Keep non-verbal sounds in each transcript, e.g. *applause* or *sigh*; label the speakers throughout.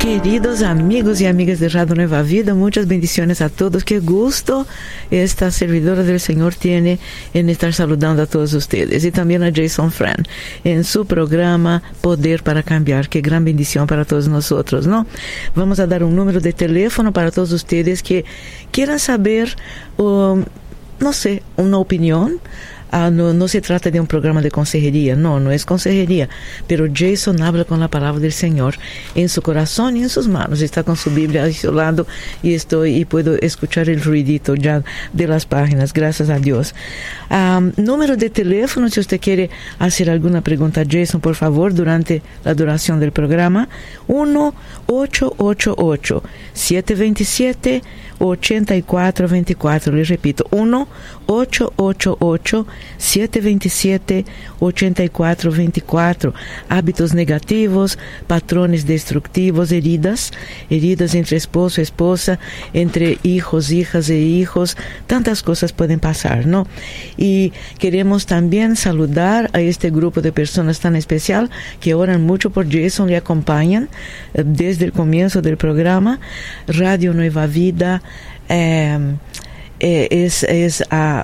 Speaker 1: Queridos amigos y amigas de Radio Nueva Vida, muchas bendiciones a todos. Qué gusto esta servidora del Señor tiene en estar saludando a todos ustedes y también a Jason Fran en su programa Poder para Cambiar. Qué gran bendición para todos nosotros, ¿no? Vamos a dar un número de teléfono para todos ustedes que quieran saber, um, no sé, una opinión Ah, no, se trata de un programa de consejería, no, no es consejería, pero Jason habla con la palabra del Señor en su corazón y en sus manos, está con su Biblia a su lado y estoy y puedo escuchar el ruidito ya de las páginas, gracias a Dios. número de teléfono, si usted quiere hacer alguna pregunta Jason, por favor, durante la duración del programa, 1 888 727 8424, le repito, 1 888 727 8424. Hábitos negativos, patrones destructivos, heridas, heridas entre esposo, esposa, entre hijos, hijas e hijos, tantas cosas pueden pasar, ¿no? Y queremos también saludar a este grupo de personas tan especial que oran mucho por Jason, le acompañan eh, desde el comienzo del programa, Radio Nueva Vida, eh, es, es, uh,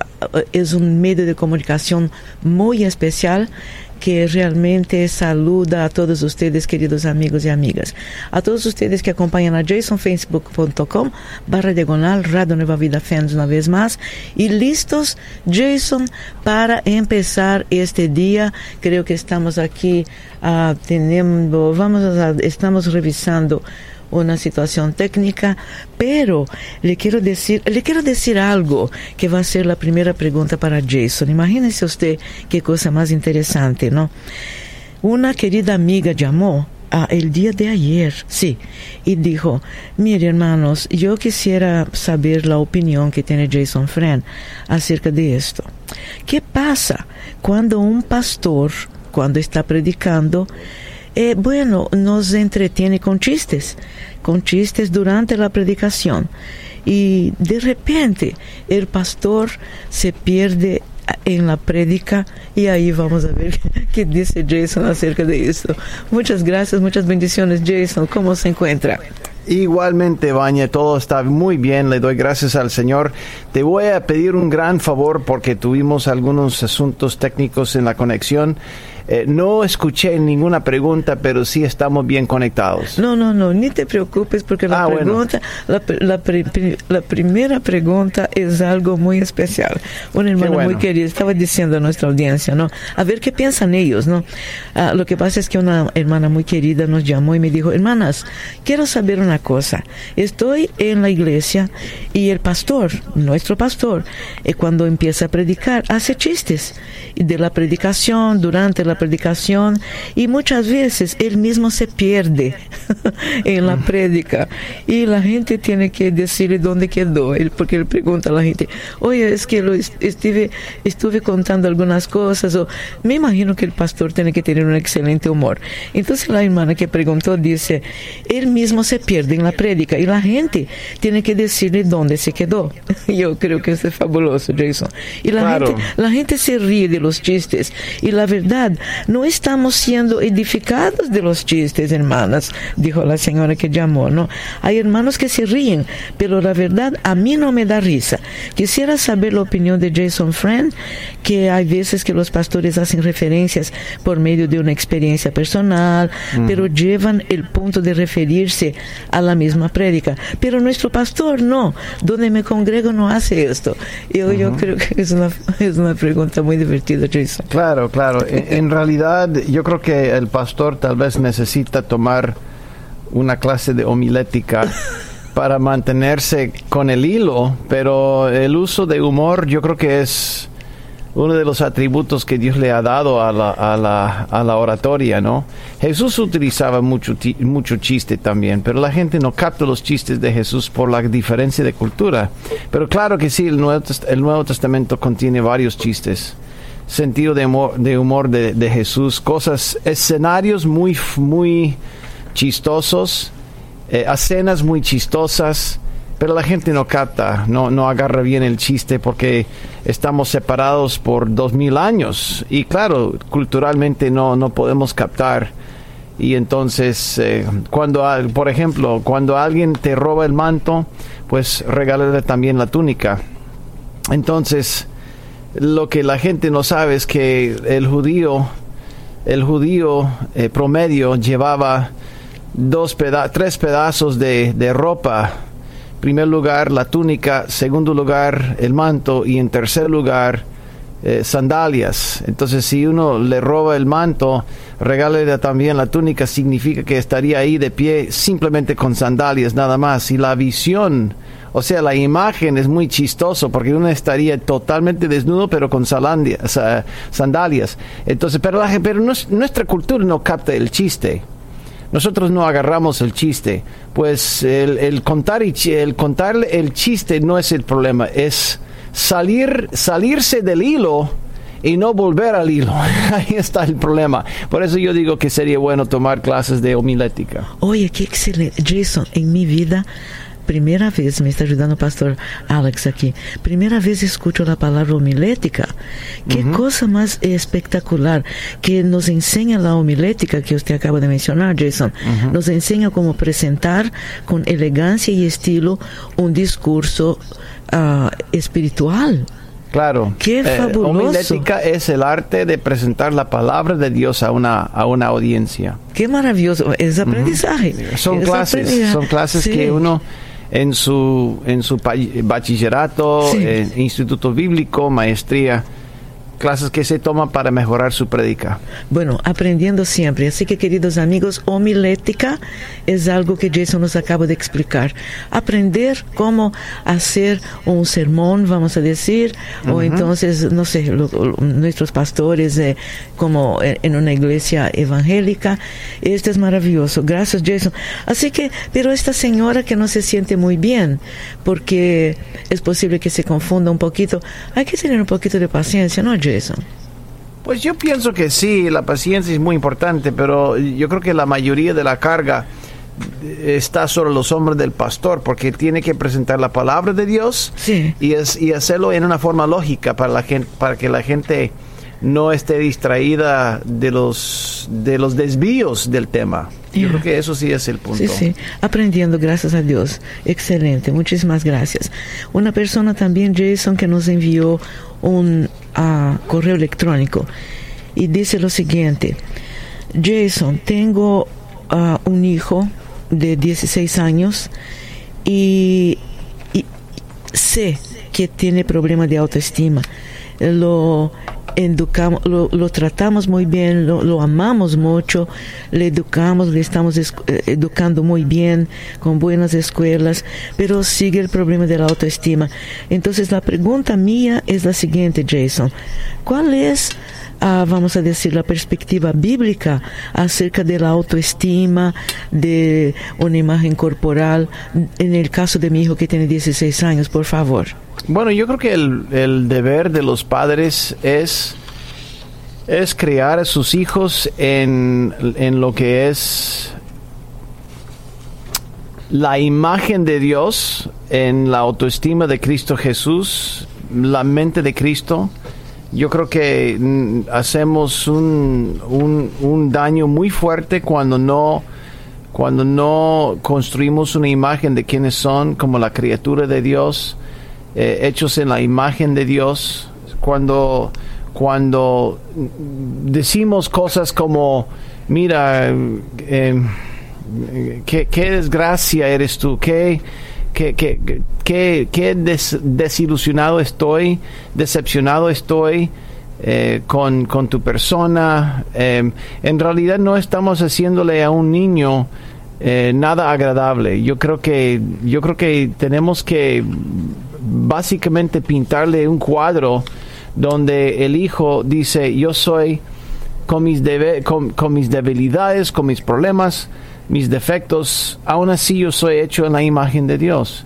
Speaker 1: es un medio de comunicación muy especial que realmente saluda a todos ustedes, queridos amigos y amigas. A todos ustedes que acompañan a jasonfacebook.com barra diagonal Radio Nueva Vida Fans una vez más. Y listos, Jason, para empezar este día. Creo que estamos aquí, uh, tenemos, vamos a, estamos revisando una situación técnica, pero le quiero decir, le quiero decir algo que va a ser la primera pregunta para Jason. Imagínese usted qué cosa más interesante, ¿no? Una querida amiga llamó el día de ayer, sí, y dijo, mire hermanos, yo quisiera saber la opinión que tiene Jason Friend acerca de esto. ¿Qué pasa cuando un pastor, cuando está predicando, eh, bueno, nos entretiene con chistes, con chistes durante la predicación. Y de repente el pastor se pierde en la prédica y ahí vamos a ver *laughs* qué dice Jason acerca de esto. Muchas gracias, muchas bendiciones Jason. ¿Cómo se encuentra?
Speaker 2: Igualmente, Baña, todo está muy bien, le doy gracias al Señor. Te voy a pedir un gran favor porque tuvimos algunos asuntos técnicos en la conexión eh, no escuché ninguna pregunta, pero sí estamos bien conectados.
Speaker 1: No, no, no, ni te preocupes porque la ah, pregunta, la, la, primera pregunta es algo muy especial. Un hermano muy querido estaba diciendo a nuestra audiencia, ¿no? A ver qué piensan ellos, ¿no? Ah, lo que pasa es que una hermana muy querida nos llamó y me dijo, hermanas, quiero saber una cosa. Estoy en la iglesia y el pastor, nuestro pastor, eh, cuando empieza a predicar, hace chistes de la predicación, durante la predicación y muchas veces él mismo se pierde *laughs* en la prédica y la gente tiene que decirle dónde quedó, él, porque él pregunta a la gente, oye, es que lo estuve, estuve contando algunas cosas o me imagino que el pastor tiene que tener un excelente humor. Entonces la hermana que preguntó dice, él mismo se pierde en la prédica y la gente tiene que decirle dónde se quedó. *laughs* Yo creo que es fabuloso, Jason. Y la, gente, la gente se ríe de los chistes y la verdad, no estamos siendo edificados de los chistes, hermanas, dijo la señora que llamó, ¿no? Hay hermanos que se ríen, pero la verdad a mí no me da risa. Quisiera saber la opinión de Jason Friend, que hay veces que los pastores hacen referencias por medio de una experiencia personal, pero llevan el punto de referirse a la misma prédica. Pero nuestro pastor no, donde me congrego no hace esto. Yo, yo creo que es una, es una pregunta muy divertida, Jason.
Speaker 2: Claro, claro. En, realidad yo creo que el pastor tal vez necesita tomar una clase de homilética *laughs* para mantenerse con el hilo, pero el uso de humor yo creo que es uno de los atributos que Dios le ha dado a la, a la, a la oratoria, ¿no? Jesús utilizaba mucho, mucho chiste también, pero la gente no capta los chistes de Jesús por la diferencia de cultura. Pero claro que sí, el Nuevo, el Nuevo Testamento contiene varios chistes sentido de humor de, Jesús, cosas, escenarios muy, muy chistosos, eh, escenas muy chistosas, pero la gente no capta, no, no agarra bien el chiste porque estamos separados por dos mil años y claro, culturalmente no, no podemos captar. Y entonces, eh, cuando, por ejemplo, cuando alguien te roba el manto, pues regálale también la túnica. Entonces, lo que la gente no sabe es que el judío, el judío eh, promedio llevaba dos tres pedazos de, de ropa primer lugar la túnica, segundo lugar el manto y en tercer lugar eh, sandalias. Entonces si uno le roba el manto, regálele también la túnica, significa que estaría ahí de pie simplemente con sandalias nada más. Y la visión, o sea, la imagen es muy chistoso porque uno estaría totalmente desnudo pero con sandalias. Entonces, pero, la, pero nuestra cultura no capta el chiste nosotros no agarramos el chiste, pues el, contar el contar el chiste no es el problema, es salir salirse del hilo y no volver al hilo. *laughs* Ahí está el problema. Por eso yo digo que sería bueno tomar clases de homilética.
Speaker 1: Oye, qué excelente. Jason, en mi vida primeira vez, me está ajudando o pastor Alex aqui, primeira vez escuto a palavra homilética. Que uhum. coisa mais espetacular que nos ensina a homilética que você acaba de mencionar, Jason. Uhum. Nos ensina como apresentar com elegância e estilo um discurso uh, espiritual.
Speaker 2: Claro.
Speaker 1: Qué eh, fabuloso.
Speaker 2: homilética es el arte de presentar la palabra de Dios a una, a una audiencia.
Speaker 1: Qué maravilloso. Es aprendizaje. Uh -huh.
Speaker 2: Son,
Speaker 1: es
Speaker 2: clases, aprendizaje. son clases sí. que uno en su, en su bachillerato, en instituto bíblico, maestría clases que se toman para mejorar su predica.
Speaker 1: Bueno, aprendiendo siempre. Así que, queridos amigos, homilética es algo que Jason nos acaba de explicar. Aprender cómo hacer un sermón, vamos a decir, uh -huh. o entonces, no sé, lo, lo, nuestros pastores eh, como en una iglesia evangélica. Esto es maravilloso. Gracias, Jason. Así que, pero esta señora que no se siente muy bien, porque es posible que se confunda un poquito, hay que tener un poquito de paciencia, ¿no, eso?
Speaker 2: Pues yo pienso que sí, la paciencia es muy importante, pero yo creo que la mayoría de la carga está sobre los hombros del pastor porque tiene que presentar la palabra de Dios y, es, y hacerlo en una forma lógica para la gente para que la gente no esté distraída de los de los desvíos del tema. Yo creo que eso sí es el punto.
Speaker 1: Sí, sí, aprendiendo, gracias a Dios. Excelente, muchísimas gracias. Una persona también, Jason, que nos envió un uh, correo electrónico y dice lo siguiente, Jason, tengo uh, un hijo de 16 años y, y sé que tiene problemas de autoestima. Lo educamos, lo, tratamos muy bien, lo, lo, amamos mucho, le educamos, le estamos eh, educando muy bien, con buenas escuelas, pero sigue el problema de la autoestima. Entonces la pregunta mía es la siguiente, Jason. ¿Cuál es a, vamos a decir, la perspectiva bíblica acerca de la autoestima, de una imagen corporal, en el caso de mi hijo que tiene 16 años, por favor.
Speaker 2: Bueno, yo creo que el, deber de los padres es, es criar a sus hijos en, en lo que es la imagen de Dios, en la autoestima de Cristo Jesús, la mente de Cristo, yo creo que mm, hacemos un, un, un, daño muy fuerte cuando no cuando no construimos una imagen de quienes son como la criatura de Dios eh, hechos en la imagen de Dios. Cuando cuando decimos cosas como mira eh, qué, qué desgracia eres tú qué qué, qué, qué, qué des, desilusionado estoy, decepcionado estoy eh, con, con, tu persona. Eh, en realidad no estamos haciéndole a un niño eh, nada agradable. Yo creo que yo creo que tenemos que básicamente pintarle un cuadro donde el hijo dice yo soy con mis, debe, con mis debilidades, con mis problemas, mis defectos, aún así yo soy hecho en la imagen de Dios.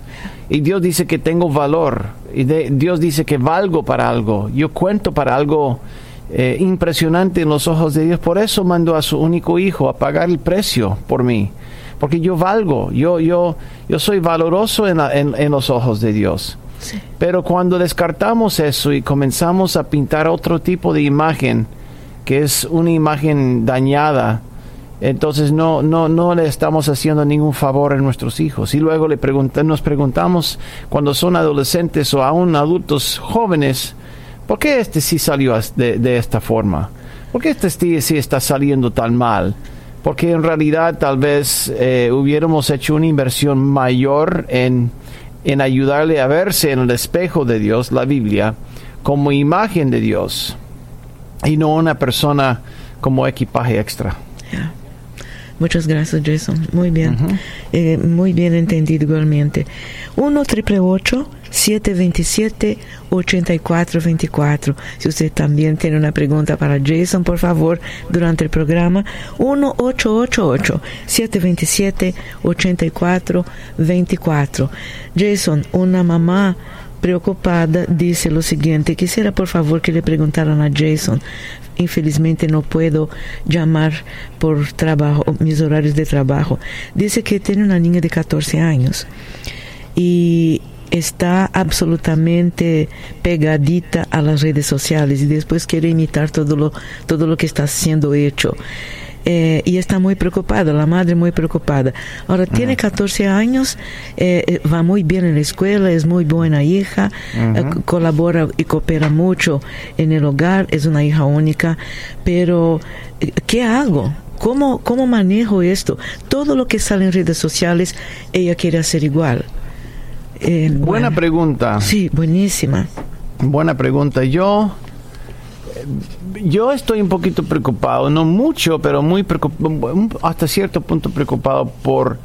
Speaker 2: Y Dios dice que tengo valor. Y Dios dice que valgo para algo. Yo cuento para algo eh, impresionante en los ojos de Dios. Por eso mandó a su único hijo a pagar el precio por mí. Porque yo valgo, yo, yo, yo soy valoroso en, en, los ojos de Dios. Pero cuando descartamos eso y comenzamos a pintar otro tipo de imagen, que es una imagen dañada, entonces no, no, no le estamos haciendo ningún favor a nuestros hijos. Y luego le nos preguntamos cuando son adolescentes o aún adultos jóvenes, ¿por qué este sí salió de, de esta forma? ¿Por qué este sí, está saliendo tan mal? Porque en realidad tal vez eh, hubiéramos hecho una inversión mayor en, en ayudarle a verse en el espejo de Dios, la Biblia, como imagen de Dios y no una persona como equipaje extra.
Speaker 1: Muchas gracias, Jason. Muy bien. Eh, muy bien entendido igualmente. 1 triple 727 8424. Si usted también tiene una pregunta para Jason, por favor, durante el programa, 1 888 727 8424. Jason, una mamá preocupada dice lo siguiente, quisiera por favor que le preguntaran a Jason infelizmente no puedo llamar por trabajo, mis horarios de trabajo. Dice que tiene una niña de 14 años y está absolutamente pegadita a las redes sociales y después quiere imitar todo lo, todo lo que está siendo hecho. Eh, y está muy preocupada, la madre muy preocupada. Ahora, tiene 14 años, eh, eh, va muy bien en la escuela, es muy buena hija, colabora y coopera mucho en el hogar, es una hija única, pero ¿qué hago? ¿Cómo, ¿Cómo manejo esto? Todo lo que sale en redes sociales, ella quiere hacer igual.
Speaker 2: Buena pregunta.
Speaker 1: Sí, buenísima.
Speaker 2: Buena pregunta. Yo yo estoy un poquito preocupado, no mucho, pero muy preocupado, hasta cierto punto preocupado por,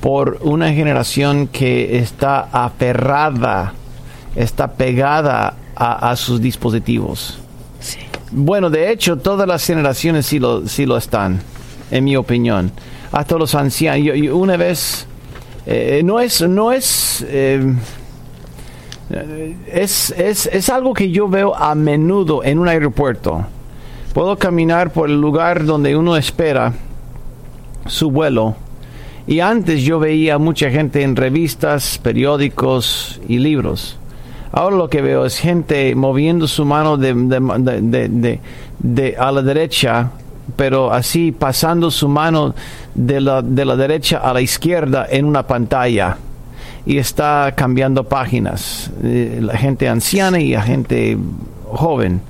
Speaker 2: por una generación que está aferrada, está pegada a, sus dispositivos. Bueno, de hecho, todas las generaciones sí lo, sí lo están, en mi opinión. Hasta los ancianos. Yo, una vez, eh, no es, no es eh, es, es, es algo que yo veo a menudo en un aeropuerto. Puedo caminar por el lugar donde uno espera su vuelo. Y antes yo veía mucha gente en revistas, periódicos y libros. Ahora lo que veo es gente moviendo su mano de, de, de, a la derecha, pero así pasando su mano de la, de la derecha a la izquierda en una pantalla y está cambiando páginas, eh, la gente anciana y la gente joven.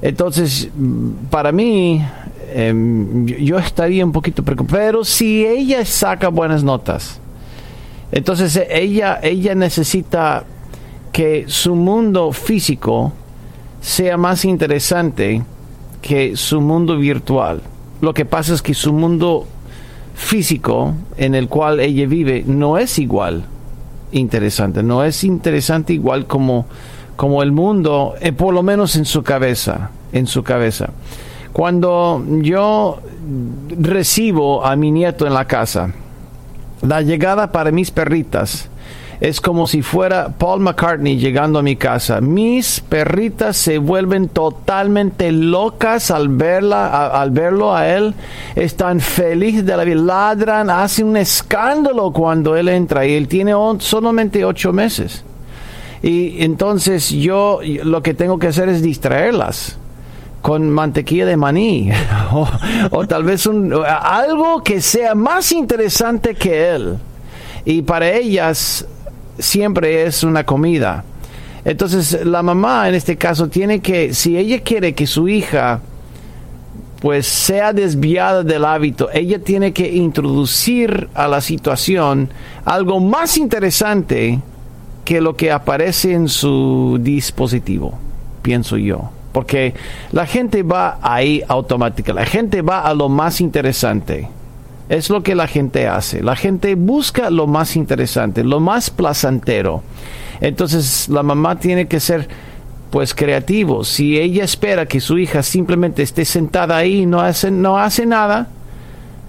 Speaker 2: Entonces, para mí, em, yo estaría un poquito preocupado, pero si ella saca buenas notas, entonces ella, ella necesita que su mundo físico sea más interesante que su mundo virtual. Lo que pasa es que su mundo físico en el cual ella vive no es igual interesante. No es interesante igual como, como el mundo, eh, por lo menos en su cabeza, en su cabeza. Cuando yo recibo a mi nieto en la casa, la llegada para mis perritas es como si fuera Paul McCartney llegando a mi casa. Mis perritas se vuelven totalmente locas al verla, al verlo a él. Están felices de la vida, ladran, hacen un escándalo cuando él entra y él tiene solamente ocho meses. Y entonces yo lo que tengo que hacer es distraerlas con mantequilla de maní *laughs* o, o, tal vez un, algo que sea más interesante que él. Y para ellas siempre es una comida. Entonces la mamá en este caso tiene que, si ella quiere que su hija pues sea desviada del hábito, ella tiene que introducir a la situación algo más interesante que lo que aparece en su dispositivo, pienso yo. Porque la gente va ahí automática, la gente va a lo más interesante. Es lo que la gente hace. La gente busca lo más interesante, lo más placentero. Entonces la mamá tiene que ser pues creativo. Si ella espera que su hija simplemente esté sentada ahí y no hace, no hace nada,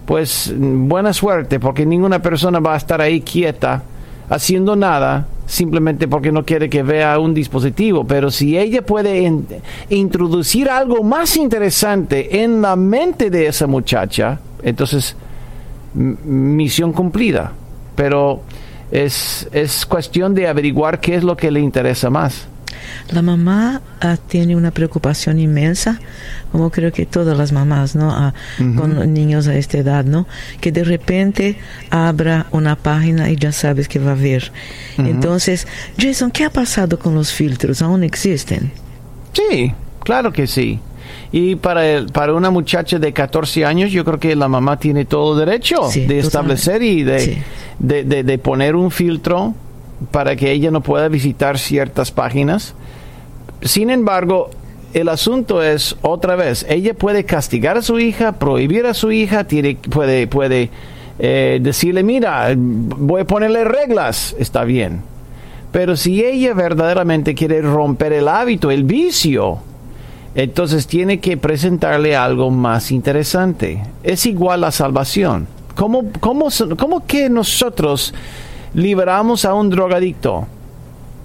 Speaker 2: pues buena suerte, porque ninguna persona va a estar ahí quieta haciendo nada simplemente porque no quiere que vea un dispositivo, pero si ella puede introducir algo más interesante en la mente de esa muchacha, entonces misión cumplida. Pero es, es cuestión de averiguar qué es lo que le interesa más.
Speaker 1: La mamá ah, tiene una preocupación inmensa, como creo que todas las mamás, ¿no? Ah, con niños a esta edad, ¿no? Que de repente abra una página y ya sabes que va a ver. Entonces, Jason, ¿qué ha pasado con los filtros? ¿Aún existen?
Speaker 2: Sí, claro que sí. Y para, el, para una muchacha de 14 años, yo creo que la mamá tiene todo derecho de establecer y de, de, de, poner un filtro para que ella no pueda visitar ciertas páginas. Sin embargo, el asunto es otra vez, ella puede castigar a su hija, prohibir a su hija, tiene, puede, puede eh, decirle, mira, voy a ponerle reglas, está bien. Pero si ella verdaderamente quiere romper el hábito, el vicio, entonces tiene que presentarle algo más interesante. Es igual la salvación. ¿Cómo, cómo, cómo que nosotros liberamos a un drogadicto.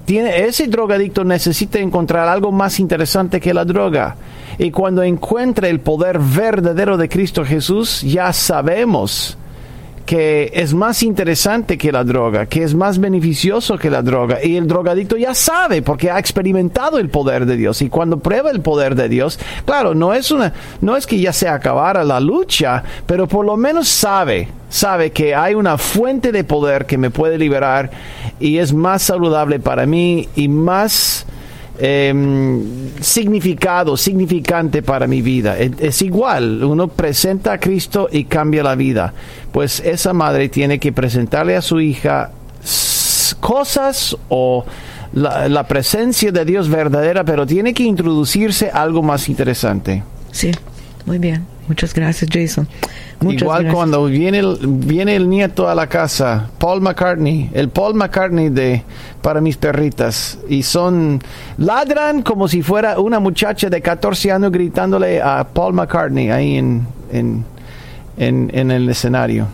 Speaker 2: Ese drogadicto necesita encontrar algo más interesante que la droga. Y cuando encuentre el poder verdadero de Cristo Jesús, ya sabemos que es más interesante que la droga, que es más beneficioso que la droga. Y el drogadicto ya sabe porque ha experimentado el poder de Dios. Y cuando prueba el poder de Dios, claro, no es una, no es que ya se acabara la lucha, pero por lo menos sabe, sabe que hay una fuente de poder que me puede liberar y es más saludable para mí y más Em, significado, significante para mi vida. Es, igual, uno presenta a Cristo y cambia la vida. Pues esa madre tiene que presentarle a su hija cosas o la, presencia de Dios verdadera, pero tiene que introducirse algo más interesante.
Speaker 1: Sí, muy bien. Muchas gracias, Jason.
Speaker 2: Igual cuando viene el, viene el nieto a la casa, Paul McCartney, el Paul McCartney de para mis perritas, y son ladran como si fuera una muchacha de 14 años gritándole a Paul McCartney ahí en, en, en, el escenario.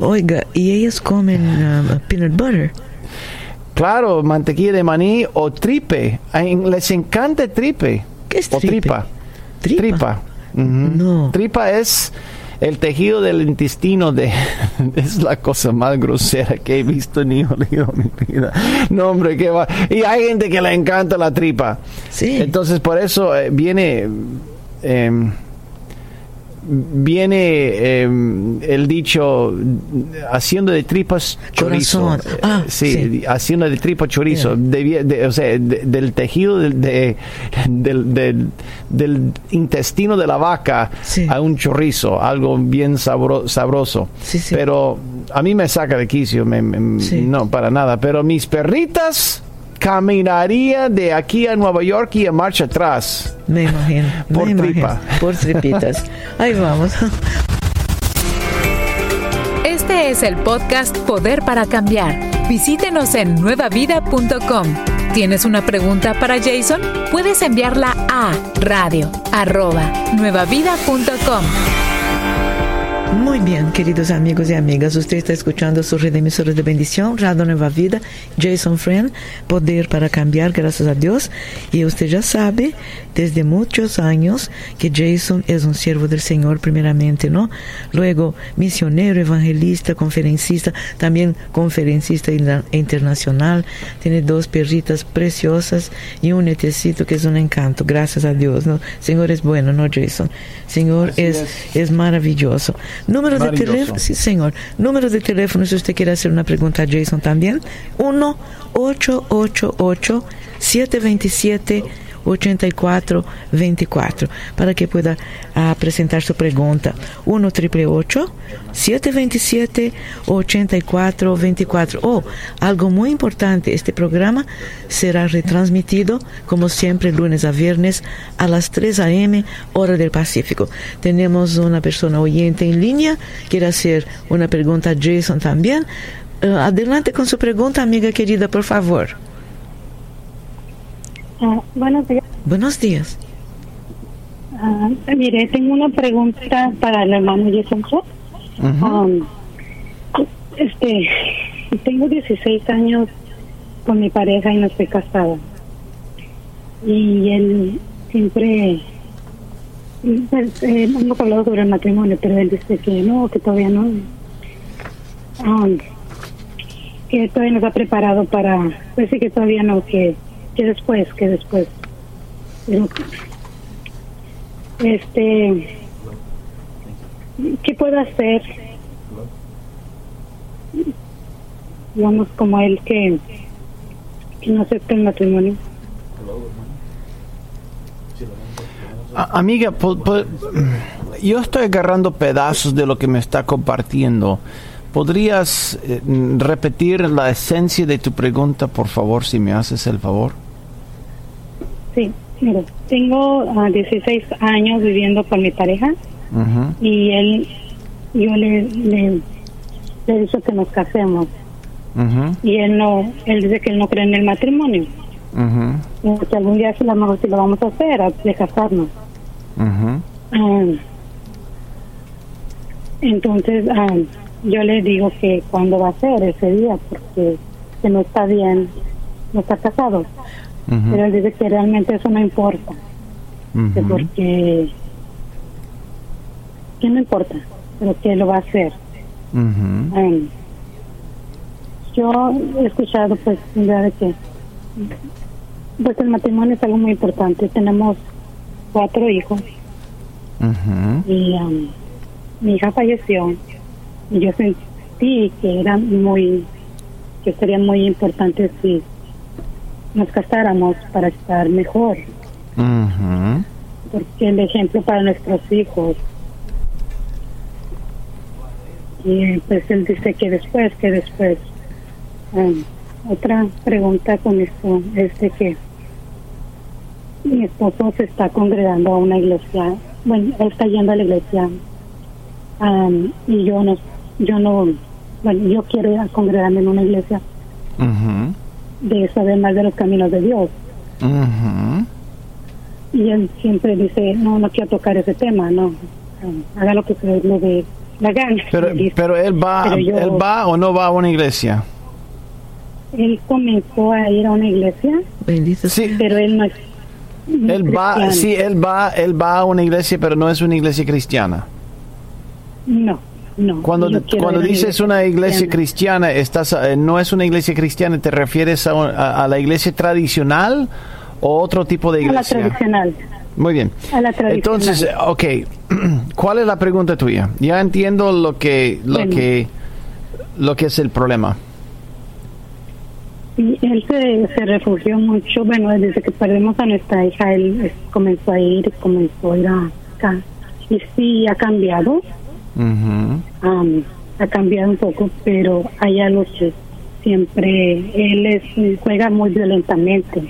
Speaker 1: Oiga, ¿y ellos comen uh, peanut butter?
Speaker 2: Claro, mantequilla de maní o tripe. Les encanta tripe.
Speaker 1: ¿Qué es tripe?
Speaker 2: tripa. Tripa. No. Tripa es el tejido del intestino de *laughs* es la cosa más grosera que he visto ni en mi vida. No, hombre, que va. Y hay gente que le encanta la tripa. Sí. Entonces, por eso eh, viene eh, viene em, el dicho haciendo de tripas chorizo. Ah, sí, haciendo de tripas chorizo. o sea, del tejido del, del, intestino de la vaca a un chorizo, algo bien sabroso. Pero a mí me saca de quicio, no, para nada. Pero mis perritas caminaría de aquí a Nueva York y a marcha atrás.
Speaker 1: Me imagino.
Speaker 2: Por tripa.
Speaker 1: por tripitas. Ahí vamos.
Speaker 3: Este es el podcast Poder para Cambiar. Visítenos en nuevavida.com. ¿Tienes una pregunta para Jason? Puedes enviarla a radio arroba nuevavida.com.
Speaker 1: Muy bien, queridos amigos y amigas, usted está escuchando su red de de bendición, Radio Nueva Vida, Jason Friend, Poder para Cambiar, gracias a Dios. Y usted ya sabe, desde muchos años, que Jason es un siervo del Señor primeramente, ¿no? Luego, misionero, evangelista, conferencista, también conferencista internacional. Tiene dos perritas preciosas y un netecito que es un encanto, gracias a Dios, ¿no? Señor es bueno, ¿no, Jason? Señor es, es maravilloso. Número de teléfono, sí, señor. Número de teléfono, si usted quiere hacer una pregunta a Jason también. 1 888 727 8424 para que pueda uh, presentar su pregunta. 1 727 8424 Oh, algo muy importante, este programa será retransmitido como siempre lunes a viernes a las 3 a.m. hora del Pacífico. Tenemos una persona oyente en línea, quiere hacer una pregunta a Jason también. Uh, adelante con su pregunta, amiga querida, por favor.
Speaker 4: Ah, buenos días.
Speaker 1: Buenos días.
Speaker 4: Ah, mire, tengo una pregunta para el hermano Jason um, este, tengo 16 años con mi pareja y no estoy casada. Y él siempre, pues, eh, hemos hablado sobre el matrimonio, pero él dice que no, que todavía no. Ah, que todavía no está preparado para, pues sí que todavía no, que, que después, que después. Este, ¿qué puedo hacer? Digamos como él que, que no acepta el matrimonio.
Speaker 2: Amiga, po- yo estoy agarrando pedazos de lo que me está compartiendo. ¿Podrías eh, repetir la esencia de tu pregunta, por favor, si me haces el favor?
Speaker 4: Sí, mira, tengo ah, 16 años viviendo con mi pareja
Speaker 2: Ujú,
Speaker 4: y él, yo le, le, le he dicho que nos casemos
Speaker 2: ujú,
Speaker 4: y él no, él dice que él no cree en el matrimonio. Y que algún día a lo mejor sí lo vamos a hacer, a- de casarnos. Ah, entonces, ah, yo le digo que cuándo va a ser ese día, porque que no está bien, no está casado. Pero él dice que realmente eso no importa, que porque que no importa, pero que lo va a hacer. Ah, yo he escuchado pues ya de que pues el matrimonio es algo muy importante. Tenemos cuatro hijos. Y um, mi hija falleció. Y yo sentí que era muy que sería muy importante si nos casáramos para estar mejor.
Speaker 2: Ujú.
Speaker 4: porque el ejemplo para nuestros hijos. Y pues él dice que después que después Um, otra pregunta con esto es de que mi esposo se está congregando a una iglesia bueno él está yendo a la iglesia um, y yo no yo no bueno yo quiero ir a congregarme en una iglesia.
Speaker 2: Ujú,
Speaker 4: de saber más de los caminos de Dios. Y él siempre dice no no quiero tocar ese tema no haga lo que se le dé la gana
Speaker 2: Pero, pero él va,
Speaker 4: Pero yo-
Speaker 2: él va o no va a una iglesia.
Speaker 4: él comenzó a ir a una iglesia
Speaker 1: Bendito
Speaker 2: Sí,
Speaker 4: pero él no es
Speaker 2: él va, sí, él va, él va a una iglesia, pero no es una iglesia cristiana.
Speaker 4: no no
Speaker 2: Cuando, cuando dices una iglesia cristiana, estás, eh, no es una iglesia cristiana, ¿te refieres a, a- a la iglesia tradicional o otro tipo de
Speaker 4: a la
Speaker 2: iglesia?
Speaker 4: tradicional
Speaker 2: Muy bien.
Speaker 4: a la tradicional
Speaker 2: Entonces, ok, *clears throat* ¿cuál es la pregunta tuya? Ya entiendo lo que, lo
Speaker 4: Bueno.
Speaker 2: que, lo que es el problema.
Speaker 4: Y él se, se refugió mucho, bueno, desde que perdimos a nuestra hija, él comenzó a ir, comenzó a ir acá. Y sí, ha cambiado,
Speaker 2: Ujú,
Speaker 4: am, ha cambiado un poco, pero hay algo que siempre, él es, juega muy violentamente.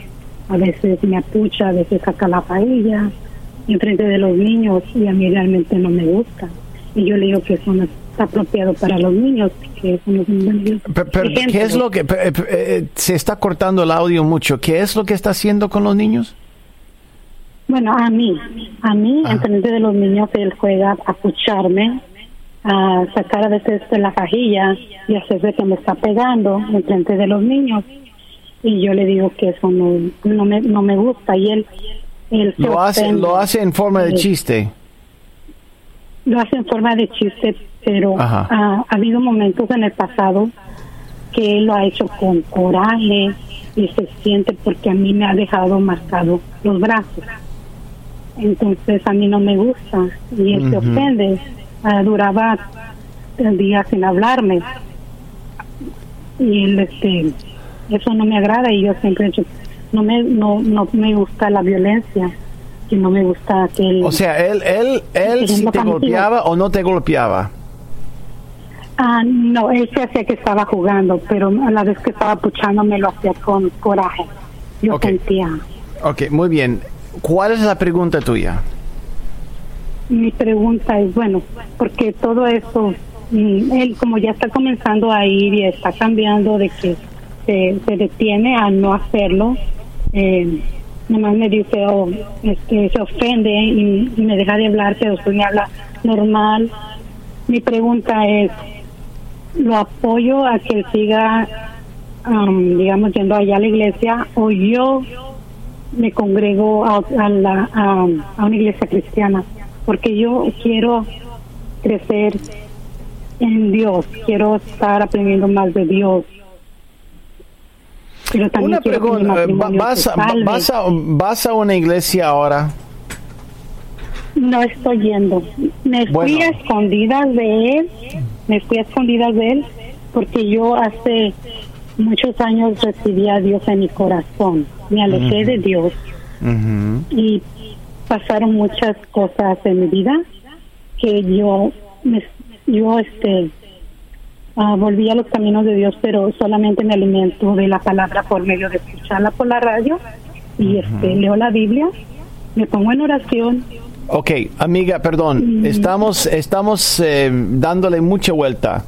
Speaker 4: A veces me apucha, a veces saca la paella en frente de los niños y a mí realmente no me gusta. Y yo le digo que eso no está apropiado para los niños, que eso no es un
Speaker 2: Pero, pero, ¿qué es lo que pe- pe- eh, se está cortando el audio mucho? ¿Qué es lo que está haciendo con los niños?
Speaker 4: Bueno, a mí, a mí,
Speaker 2: Ajá.
Speaker 4: en frente de los niños, él juega a pucharme, a sacar a veces de la fajilla y hacerse que me está pegando en frente de los niños. Y yo le digo que eso no, no, me, no me gusta. Y él, él se
Speaker 2: Lo hace,
Speaker 4: ofende.
Speaker 2: lo hace en forma de chiste.
Speaker 4: Lo hace en forma de chiste, pero ha, ha habido momentos en el pasado que él lo ha hecho con coraje y se siente porque a mí me ha dejado marcado los brazos. Entonces a mí no me gusta y él se ofende. Ah, duraba el día sin hablarme y él, este, eso no me agrada y yo siempre he no me, no, no me gusta la violencia y no me gusta que él...
Speaker 2: O sea, él, él, él si te golpeaba o no te golpeaba.
Speaker 4: Ah, no, él se hacía que estaba jugando, pero a la vez que estaba puchándome lo hacía con coraje. Yo sentía.
Speaker 2: Ok, muy bien. ¿Cuál es la pregunta tuya?
Speaker 4: Mi pregunta es, bueno, porque todo eso, mm, él como ya está comenzando a ir y está cambiando de que se, detiene a no hacerlo, eh, nomás me dice, oh, este, se ofende y, me deja de hablar, pero después me habla normal. Mi pregunta es, ¿lo apoyo a que siga am, digamos, yendo allá a la iglesia o yo me congrego a, a la, a, a una iglesia cristiana, porque yo quiero crecer en Dios, quiero estar aprendiendo más de Dios. Pero también
Speaker 2: Una pregunta, ¿vas vas, a, ¿vas a una iglesia ahora?
Speaker 4: No estoy yendo. Me fui a escondidas de él. Me fui a escondidas de él porque yo hace muchos años recibí a Dios en mi corazón. Me alejé de Dios y pasaron muchas cosas en mi vida que yo me, yo este ah, volví a los caminos de Dios, pero solamente me alimento de la palabra por medio de escucharla por la radio y este leo la Biblia, me pongo en oración.
Speaker 2: Ok, amiga, perdón, estamos, estamos eh, dándole mucha vuelta.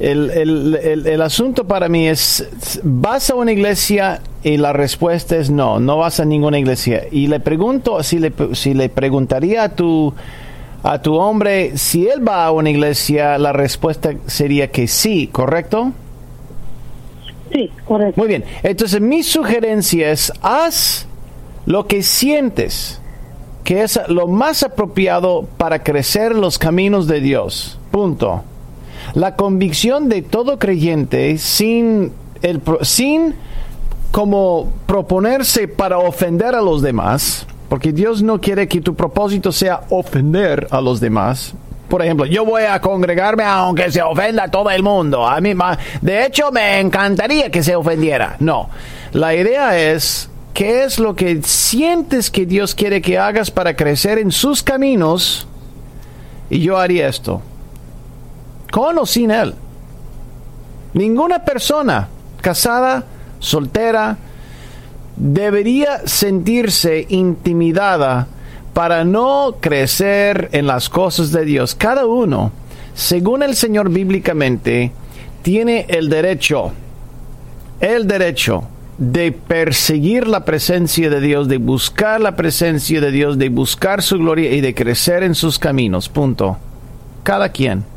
Speaker 2: El, el- el- el asunto para mí es, ¿vas a una iglesia? Y la respuesta es no, no vas a ninguna iglesia. Y le pregunto, si le, si le preguntaría a tu, a tu hombre si él va a una iglesia, la respuesta sería que sí, ¿correcto?
Speaker 4: Sí, correcto.
Speaker 2: Muy bien, entonces mi sugerencia es, haz lo que sientes que es lo más apropiado para crecer en los caminos de Dios. Punto. La convicción de todo creyente sin, el, sin como proponerse para ofender a los demás, porque Dios no quiere que tu propósito sea ofender a los demás. Por ejemplo, yo voy a congregarme aunque se ofenda a todo el mundo. A mí, de hecho, me encantaría que se ofendiera. No, la idea es qué es lo que sientes que Dios quiere que hagas para crecer en sus caminos y yo haría esto. Con o sin él. Ninguna persona casada, soltera, debería sentirse intimidada para no crecer en las cosas de Dios. Cada uno, según el Señor bíblicamente, tiene el derecho, el derecho de perseguir la presencia de Dios, de buscar la presencia de Dios, de buscar su gloria y de crecer en sus caminos. Punto. Cada quien.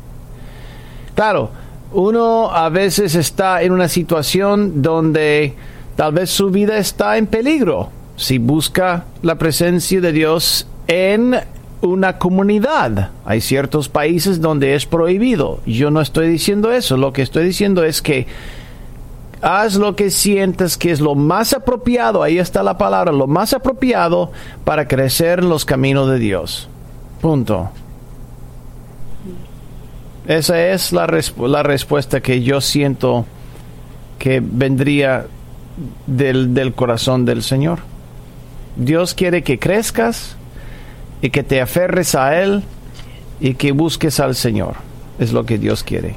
Speaker 2: Claro, uno a veces está en una situación donde tal vez su vida está en peligro si busca la presencia de Dios en una comunidad. Hay ciertos países donde es prohibido. Yo no estoy diciendo eso. Lo que estoy diciendo es que haz lo que sientes que es lo más apropiado. Ahí está la palabra, lo más apropiado para crecer en los caminos de Dios. Punto. Esa es la, resp- la respuesta que yo siento que vendría del, del corazón del Señor. Dios quiere que crezcas y que te aferres a Él y que busques al Señor. Es lo que Dios quiere.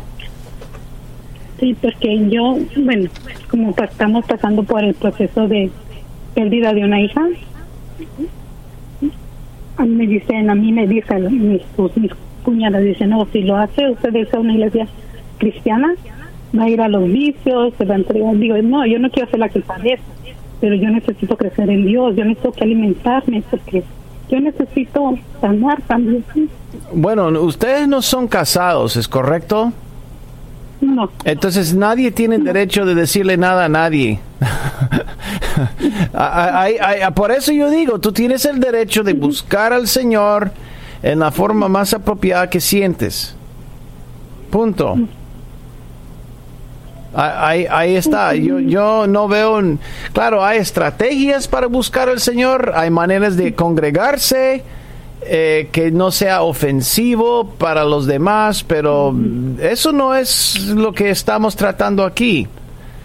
Speaker 4: Sí, porque yo, bueno, como estamos pasando por el proceso de pérdida de una hija, a mí me dicen, a mí me dicen mis, mis cuñadas, dicen, no, si lo hace usted es una iglesia cristiana, va a ir a los vicios, se va a entregar. Digo, no, yo no quiero ser la que padece, pero yo necesito crecer en Dios, yo necesito que alimentarme, porque yo necesito sanar también.
Speaker 2: Bueno, ustedes no son casados, ¿es correcto?
Speaker 4: No,
Speaker 2: Entonces nadie tiene derecho de decirle nada a nadie. Ay, ay, ay, por eso yo digo, tú tienes el derecho de buscar al Señor en la forma más apropiada que sientes. Punto. Ahí, ahí está. Yo, yo no veo. un- Claro, hay estrategias para buscar al Señor, hay maneras de congregarse. eh, que no sea ofensivo para los demás, pero eso no es lo que estamos tratando aquí.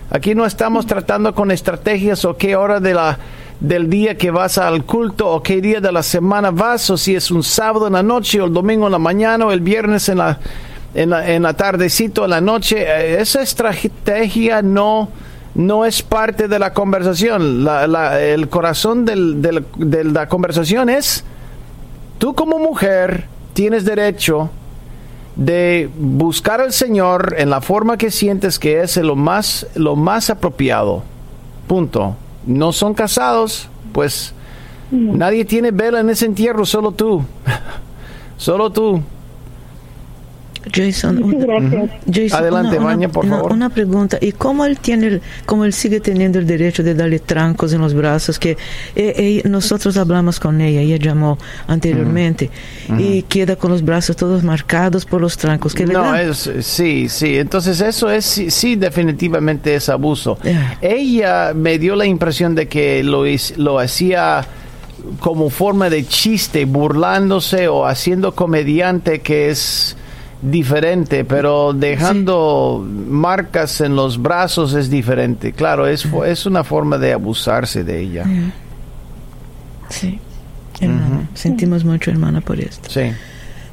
Speaker 2: Aquí no estamos tratando con estrategias o qué hora de la, del día que vas al culto o qué día de la semana vas o si es un sábado en la noche o el domingo en la mañana o el viernes en la, en la, en la tardecito en la noche. Eh, Esa estrategia no, no es parte de la conversación. La- la- el corazón del- del- de la conversación es tú como mujer tienes derecho de buscar al Señor en la forma que sientes que es lo más, lo más apropiado. Punto. No son casados, pues nadie tiene vela en ese entierro, solo tú. *laughs* solo tú.
Speaker 1: Jason, una. Jason,
Speaker 2: Adelante, Vania, por
Speaker 1: una-
Speaker 2: favor.
Speaker 1: Una pregunta. ¿Y cómo él tiene, el- cómo él sigue teniendo el derecho de darle trancos en los brazos? Que eh, eh, nosotros hablamos con ella, ella llamó anteriormente y queda con los brazos todos marcados por los trancos que
Speaker 2: No, es, sí, sí. Entonces eso es, sí, sí, definitivamente es abuso.
Speaker 1: Yeah.
Speaker 2: Ella me dio la impresión de que lo, lo hacía como forma de chiste, burlándose o haciendo comediante que es diferente, pero dejando marcas en los brazos es diferente. Claro, es, fo- es una forma de abusarse de ella.
Speaker 1: Sí. Hermana, sentimos mucho, hermana, por esto.
Speaker 2: Sí.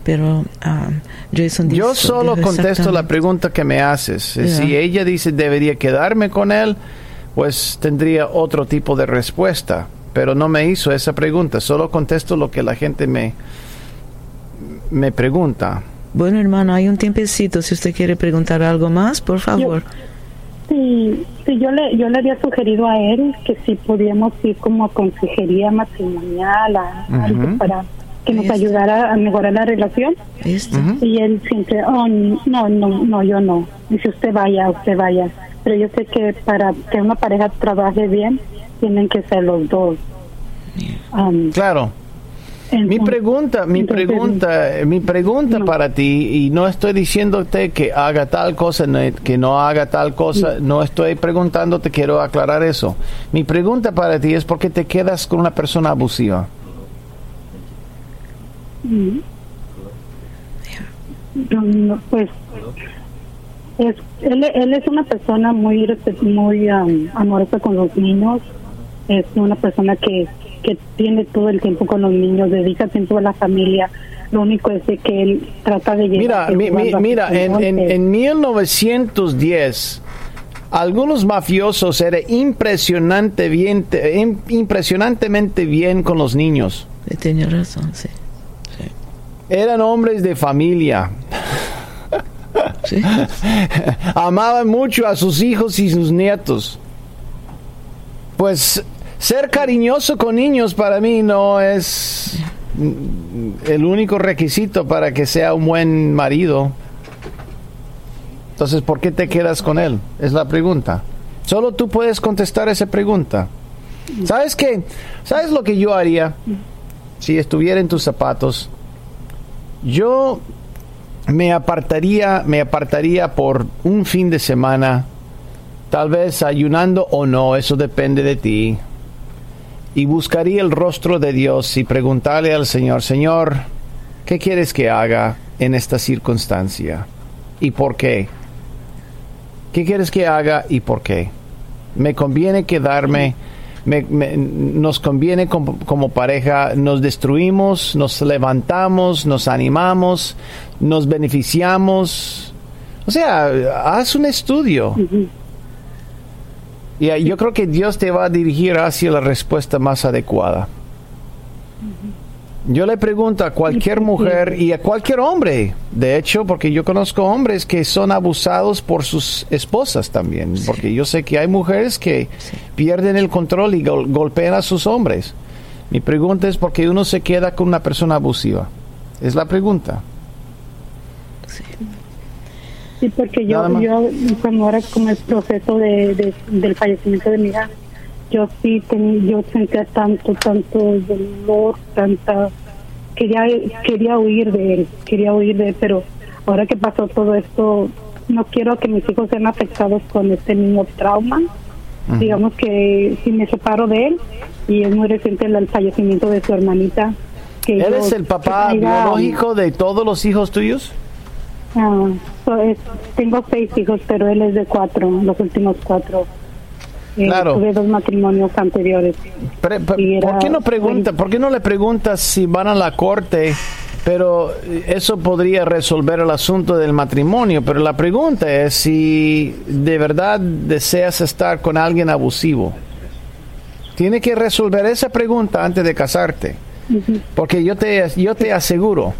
Speaker 1: Pero ah, Jason dice,
Speaker 2: Yo solo contesto la pregunta que me haces.
Speaker 1: Ya.
Speaker 2: Si ella dice debería quedarme con él, pues tendría otro tipo de respuesta. Pero no me hizo esa pregunta. Solo contesto lo que la gente me, me pregunta.
Speaker 1: Bueno, hermana, hay un tiempecito. Si usted quiere preguntar algo más, por favor.
Speaker 4: Sí, sí, yo le, yo le había sugerido a él que si podíamos ir como a consejería matrimonial, a, algo para que nos ayudara a mejorar la relación. Y él siempre, oh, no, no, no, yo no. Dice, usted vaya, usted vaya. Pero yo sé que para que una pareja trabaje bien, tienen que ser los dos. Um,
Speaker 2: Claro. Mi
Speaker 4: entonces-
Speaker 2: pregunta, mi pregunta, mi pregunta
Speaker 4: No.
Speaker 2: para ti, y no estoy diciéndote que haga tal cosa, que no haga tal cosa, no estoy preguntándote, quiero aclarar eso. Mi pregunta para ti es por qué te quedas con una persona abusiva.
Speaker 4: No, no, pues es, él, él es una persona muy muy um, amorosa con los niños es una persona que, que tiene todo el tiempo con los niños dedica tiempo a la familia lo único es de que él trata de
Speaker 2: Mira,
Speaker 4: llegar
Speaker 2: mi- mi- mira, en, en, en 1910 algunos mafiosos eran impresionante bien, te- im- impresionantemente bien con los niños.
Speaker 1: Tiene razón, sí.
Speaker 2: Eran hombres de familia. *laughs*
Speaker 1: Sí.
Speaker 2: Amaban mucho a sus hijos y sus nietos. Pues ser cariñoso con niños para mí no es el único requisito para que sea un buen marido. Entonces, ¿por qué te quedas con él? Es la pregunta. Solo tú puedes contestar esa pregunta. ¿Sabes qué? ¿Sabes lo que yo haría si estuviera en tus zapatos? Yo me apartaría, me apartaría por un fin de semana, tal vez ayunando o no, eso depende de ti. Y buscaría el rostro de Dios y preguntarle al Señor, Señor, ¿qué quieres que haga en esta circunstancia? ¿Y por qué? ¿Qué quieres que haga y por qué? ¿Me conviene quedarme? Me- nos conviene como, pareja, nos destruimos, nos levantamos, nos animamos, nos beneficiamos. O sea, haz un estudio. Y eh, yo creo que Dios te va a dirigir hacia la respuesta más adecuada. Yo le pregunto a cualquier mujer y a cualquier hombre, de hecho, porque yo conozco hombres que son abusados por sus esposas también, porque yo sé que hay mujeres que pierden el control y gol- golpean a sus hombres. Mi pregunta es por qué uno se queda con una persona abusiva. Es la pregunta.
Speaker 4: Sí, porque yo, yo cuando era como el proceso de, de- del fallecimiento de mi hija, yo sí ten- yo sentía tanto, tanto dolor, tanta quería quería huir de él, quería huir de él, pero ahora que pasó todo esto, no quiero que mis hijos sean afectados con este mismo trauma. Digamos que si me separo de él y es muy reciente el, el fallecimiento de su hermanita. Que
Speaker 2: ¿Eres
Speaker 4: yo-
Speaker 2: el papá biológico de todos los hijos tuyos?
Speaker 4: Ah, tengo seis hijos, pero él es de cuatro, los últimos cuatro. Eh,
Speaker 2: Claro.
Speaker 4: Tuve dos matrimonios anteriores. Era-
Speaker 2: ¿Por qué no pregunta? ¿Por qué no le preguntas si van a la corte? Pero eh, eso podría resolver el asunto del matrimonio. Pero la pregunta es si de verdad deseas estar con alguien abusivo. Tiene que resolver esa pregunta antes de casarte. Porque yo te, yo te aseguro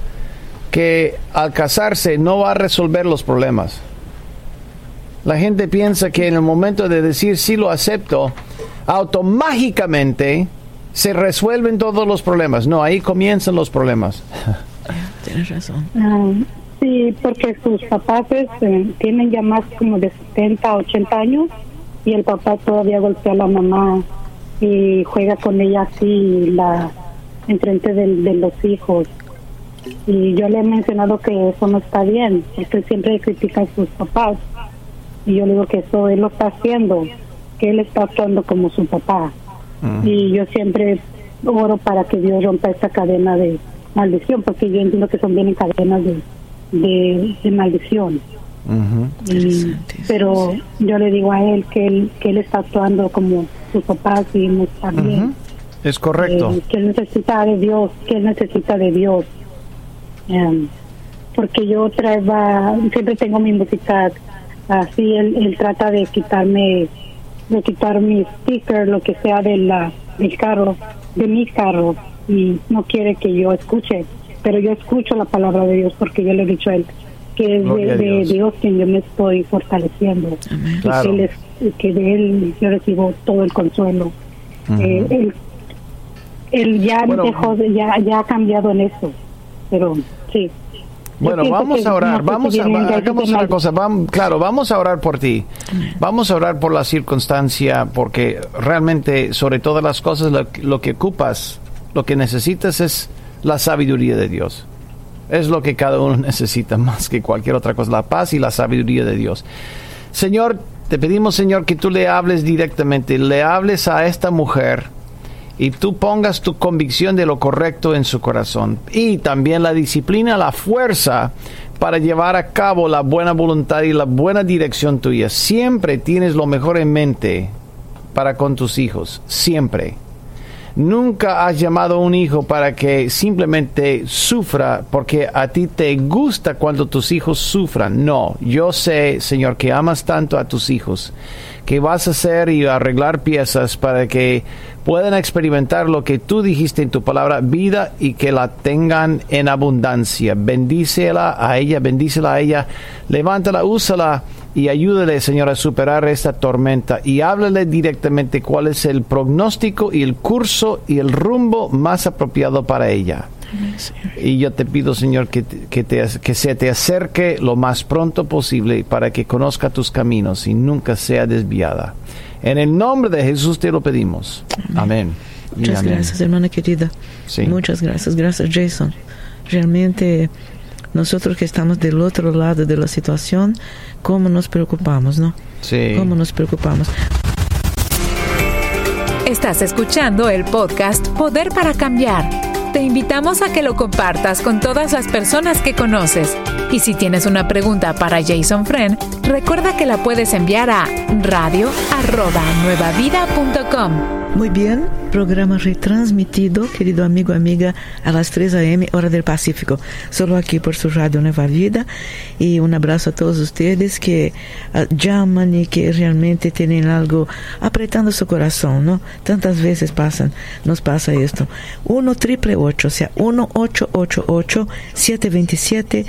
Speaker 2: que al casarse no va a resolver los problemas. La gente piensa que en el momento de decir sí lo acepto, automáticamente se resuelven todos los problemas. No, ahí comienzan los problemas.
Speaker 1: Tienes razón.
Speaker 4: Sí, porque sus papás eh, tienen ya más como de 70, 80 años y el papá todavía golpea a la mamá y juega con ella así la enfrente de, de los hijos. Y yo le he mencionado que eso no está bien, porque él siempre critica a sus papás. Y yo le digo que eso él lo está haciendo, que él está actuando como su papá. Y yo siempre oro para que Dios rompa esta cadena de maldición, porque yo entiendo que son bien cadenas de, de, maldición. Y- pero yo le digo a él que él que él está actuando como sus papás y no está bien.
Speaker 2: Es correcto.
Speaker 4: Eh, que él necesita de Dios, que él necesita de Dios. Em, porque yo traeba, siempre tengo mi música así, él, él trata de quitarme, de quitar mi sticker, lo que sea de la, del carro, de mi carro, y no quiere que yo escuche, pero yo escucho la palabra de Dios porque yo le he dicho a él que es de,
Speaker 2: Dios.
Speaker 4: Dios quien yo me estoy fortaleciendo y
Speaker 2: Claro.
Speaker 4: que, él es- que de él yo recibo todo el consuelo. Eh, él, él ya
Speaker 2: Bueno.
Speaker 4: dejó, de- ya, ya ha cambiado en eso, pero sí.
Speaker 2: Bueno, vamos a orar, vamos a, hagamos una cosa, vamos, claro, vamos a orar por ti, vamos a orar por la circunstancia, porque realmente sobre todas las cosas lo, lo que ocupas, lo que necesitas es la sabiduría de Dios. Es lo que cada uno *laughs* necesita más que cualquier otra cosa, la paz y la sabiduría de Dios. Señor, te pedimos, Señor, que tú le hables directamente, le hables a esta mujer y tú pongas tu convicción de lo correcto en su corazón y también la disciplina, la fuerza para llevar a cabo la buena voluntad y la buena dirección tuya. Siempre tienes lo mejor en mente para con tus hijos, siempre. Nunca has llamado a un hijo para que simplemente sufra porque a ti te gusta cuando tus hijos sufran. No, yo sé, Señor, que amas tanto a tus hijos, que vas a hacer y arreglar piezas para que puedan experimentar lo que tú dijiste en tu palabra, vida y que la tengan en abundancia. Bendícela a ella, bendícela a ella, levántala, úsala y ayúdale, Señor, a superar esta tormenta y háblale directamente cuál es el pronóstico y el curso y el rumbo más apropiado para ella. Y yo te pido, Señor, que, te- que, te- que se te acerque lo más pronto posible para que conozca tus caminos y nunca sea desviada. En el nombre de Jesús te lo pedimos. Amén.
Speaker 1: Muchas
Speaker 2: amén.
Speaker 1: gracias, hermana querida.
Speaker 2: Sí.
Speaker 1: Muchas gracias, gracias Jason. Realmente nosotros que estamos del otro lado de la situación, cómo nos preocupamos, ¿no?
Speaker 2: Sí.
Speaker 1: Cómo nos preocupamos.
Speaker 3: Estás escuchando el podcast Poder para Cambiar. Te invitamos a que lo compartas con todas las personas que conoces. Y si tienes una pregunta para Jason Friend, recuerda que la puedes enviar a radio@nuevavida.com.
Speaker 1: Muy bien, programa retransmitido, querido amigo, amiga, a las 3 a.m. hora del Pacífico, solo aquí por su radio Nueva Vida. Y un abrazo a todos ustedes que ah, llaman y que realmente tienen algo apretando su corazón, ¿no? Tantas veces pasan, nos pasa esto. 1 triple 8, o sea, 1 888 727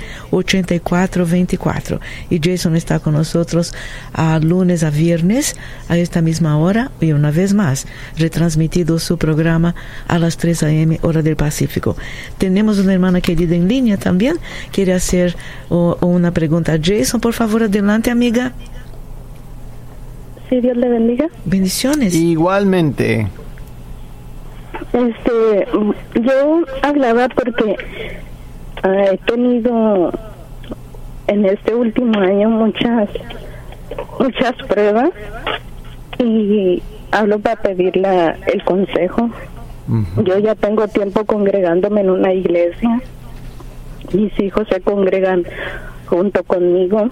Speaker 1: 8424. Y Jason está con nosotros a lunes a viernes a esta misma hora y una vez más retransmitido su programa a las 3 a.m. hora del Pacífico. Tenemos una hermana querida en línea también. Quiere hacer o- o una pregunta a Jason. Por favor, adelante, amiga.
Speaker 4: Sí, Dios le bendiga.
Speaker 1: Bendiciones.
Speaker 2: Igualmente.
Speaker 4: Este, yo hablaba porque ah, he tenido en este último año muchas muchas pruebas y hablo para pedir la, el consejo. Yo ya tengo tiempo congregándome en una iglesia. Mis hijos se congregan junto conmigo.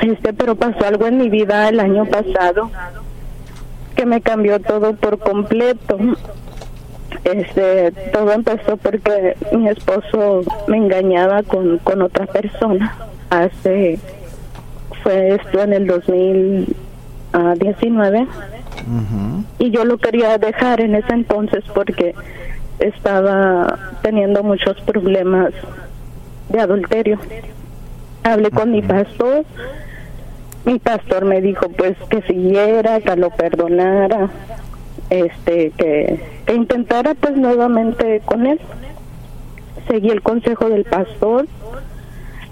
Speaker 4: Este, pero pasó algo en mi vida el año pasado que me cambió todo por completo. Este, todo empezó porque mi esposo me engañaba con, con otra persona. Hace, fue esto en el 2019 y yo lo quería dejar en ese entonces porque estaba teniendo muchos problemas de adulterio. Hablé con mi pastor, mi pastor me dijo pues que siguiera, que lo perdonara, este, que, que intentara pues nuevamente con él. Seguí el consejo del pastor,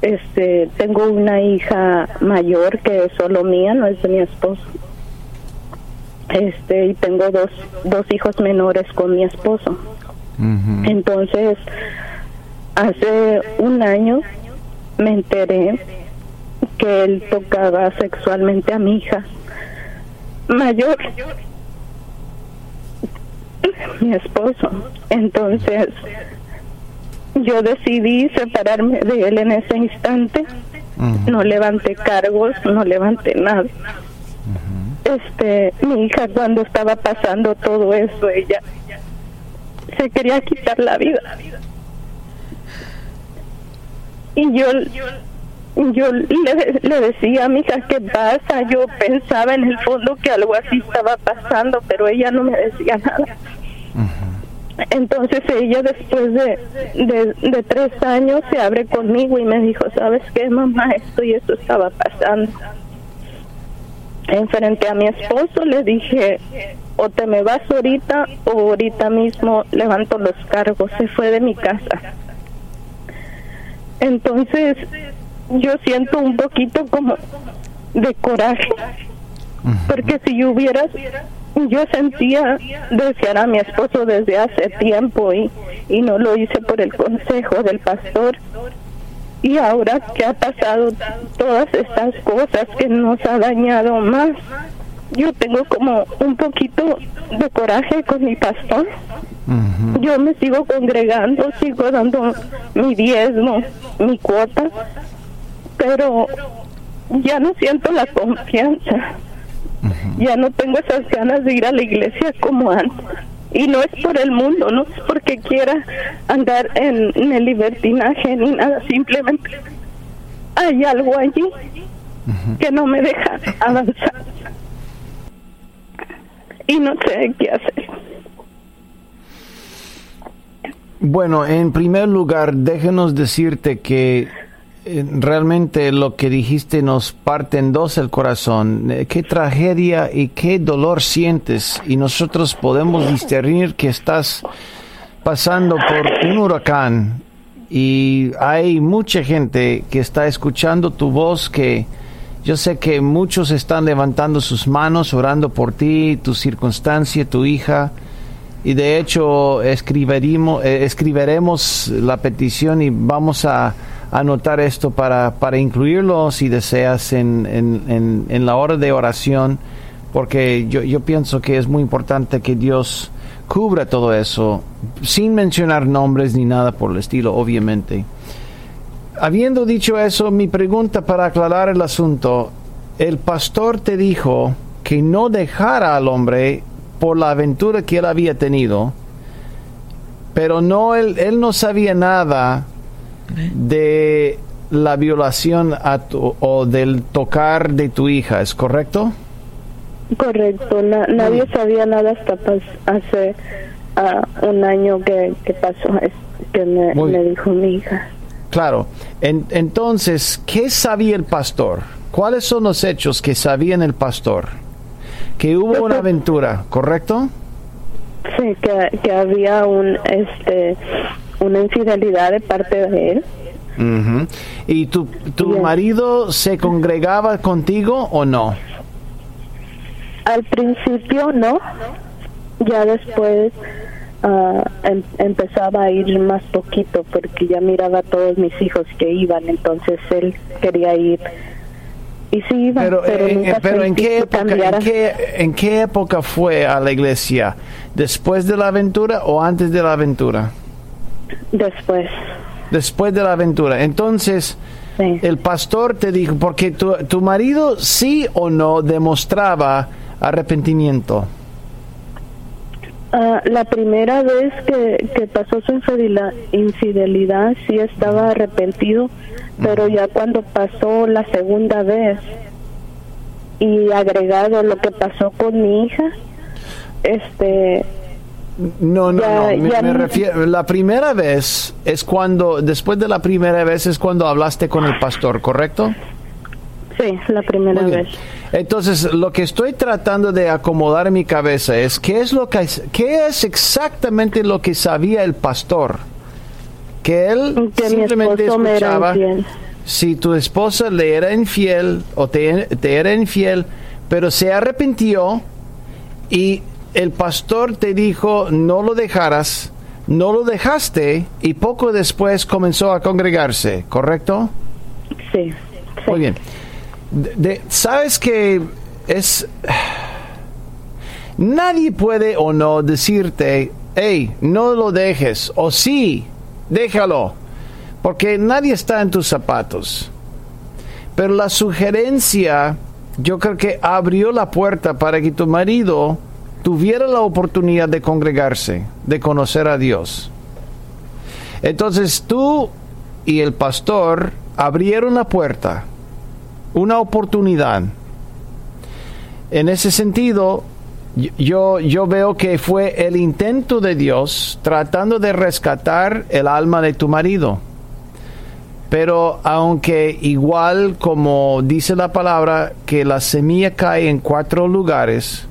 Speaker 5: este, tengo una hija mayor que es solo mía, no es de mi esposo. Este, y tengo dos, dos hijos menores con mi esposo. Entonces, hace un año me enteré que él tocaba sexualmente a mi hija mayor, mi esposo. Entonces, yo decidí separarme de él en ese instante. No levanté cargos, no levanté nada. Este, mi hija cuando estaba pasando todo eso, ella se quería quitar la vida. Y yo yo le, le decía a mi hija qué pasa, yo pensaba en el fondo que algo así estaba pasando, pero ella no me decía nada. Entonces ella después de, de, tres años se abre conmigo y me dijo, ¿sabes qué, mamá? Esto y esto estaba pasando. Enfrente a mi esposo le dije, o te me vas ahorita o ahorita mismo levanto los cargos. Se fue de mi casa. Entonces yo siento un poquito como de coraje, porque si yo hubiera yo sentía desear a mi esposo desde hace tiempo y, y no lo hice por el consejo del pastor. Y ahora que ha pasado todas estas cosas que nos ha dañado más, yo tengo como un poquito de coraje con mi pastor. Yo me sigo congregando, sigo dando mi diezmo, mi cuota, pero ya no siento la confianza ya no tengo esas ganas de ir a la iglesia como antes. Y no es por el mundo, no es porque quiera andar en, el libertinaje ni nada, simplemente hay algo allí que no me deja avanzar. Y no sé qué hacer.
Speaker 2: Bueno, en primer lugar, déjenos decirte que realmente lo que dijiste nos parte en dos el corazón. Eh, qué tragedia y qué dolor sientes. Y nosotros podemos discernir que estás pasando por un huracán. Y hay mucha gente que está escuchando tu voz que yo sé que muchos están levantando sus manos, orando por ti, tu circunstancia, tu hija. Y de hecho eh, escribiremos la petición y vamos a anotar esto para, para incluirlo si deseas en, en, en, la hora de oración, porque yo, yo pienso que es muy importante que Dios cubra todo eso, sin mencionar nombres ni nada por el estilo, obviamente. Habiendo dicho eso, mi pregunta para aclarar el asunto, el pastor te dijo que no dejara al hombre por la aventura que él había tenido, pero no él, él no sabía nada de la violación a o del tocar de tu hija, ¿es correcto?
Speaker 5: Correcto, nadie sabía nada hasta hace ah, un año que, pasó, que me, dijo mi hija.
Speaker 2: Claro, entonces, ¿qué sabía el pastor? ¿Cuáles son los hechos que sabía el pastor? Que hubo una aventura, ¿correcto?
Speaker 5: Sí, que, que había un, este, una infidelidad de parte de él.
Speaker 2: ¿Y tu, tu marido se congregaba contigo o no?
Speaker 5: Al principio no, ya después uh, empezaba a ir más poquito porque ya miraba a todos mis hijos que iban, entonces él quería ir. Y sí iba,
Speaker 2: pero, pero, pero ¿en, qué época, ¿en, qué, ¿en qué época fue a la iglesia? ¿Después de la aventura o antes de la aventura?
Speaker 5: Después.
Speaker 2: Después de la aventura. Entonces, el pastor te dijo, porque tu, tu marido sí o no demostraba arrepentimiento.
Speaker 5: Ah, la primera vez que, que pasó su infidelidad, infidelidad sí estaba arrepentido, pero ya cuando pasó la segunda vez y agregado lo que pasó con mi hija, este
Speaker 2: no, no, no. Me, refiero. La primera vez es cuando, después de la primera vez es cuando hablaste con el pastor, ¿correcto?
Speaker 5: Sí, la primera vez.
Speaker 2: Entonces, lo que estoy tratando de acomodar en mi cabeza es qué es lo que qué es exactamente lo que sabía el pastor. Que él simplemente escuchaba si tu esposa le era infiel o te, te era infiel, pero se arrepintió y el pastor te dijo no lo dejaras, no lo dejaste y poco después comenzó a congregarse, ¿correcto?
Speaker 4: Sí. sí.
Speaker 2: Muy bien. De- de- Sabes que es... Nadie puede o no decirte, hey, no lo dejes, o sí, déjalo, porque nadie está en tus zapatos. Pero la sugerencia, yo creo que abrió la puerta para que tu marido tuviera la oportunidad de congregarse, de conocer a Dios. Entonces tú y el pastor abrieron la puerta, una oportunidad. En ese sentido, yo, yo veo que fue el intento de Dios tratando de rescatar el alma de tu marido. Pero aunque igual como dice la palabra que la semilla cae en cuatro lugares,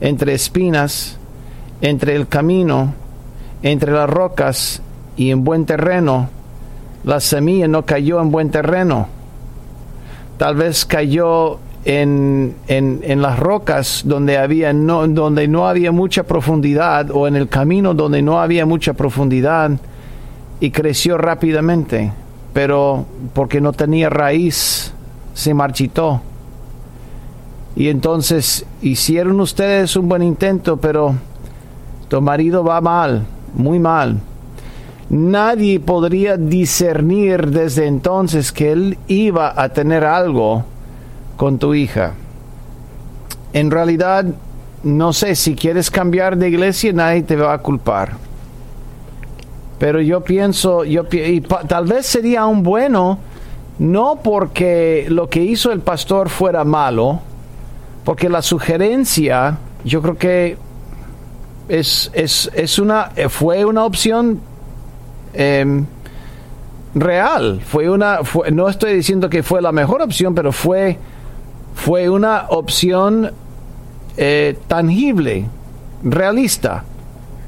Speaker 2: entre espinas, entre el camino, entre las rocas y en buen terreno, la semilla no cayó en buen terreno. Tal vez cayó en, en, en las rocas donde, había no, donde no había mucha profundidad o en el camino donde no había mucha profundidad y creció rápidamente, pero porque no tenía raíz se marchitó. Y entonces hicieron ustedes un buen intento, pero tu marido va mal, muy mal. Nadie podría discernir desde entonces que él iba a tener algo con tu hija. En realidad, no sé, si quieres cambiar de iglesia, nadie te va a culpar. Pero yo pienso, yo, y pa- tal vez sería un bueno, no porque lo que hizo el pastor fuera malo, porque la sugerencia, yo creo que es, es, es una, eh, fue una opción em, real. Fue una, fue- no estoy diciendo que fue la mejor opción, pero fue, fue una opción eh, tangible, realista.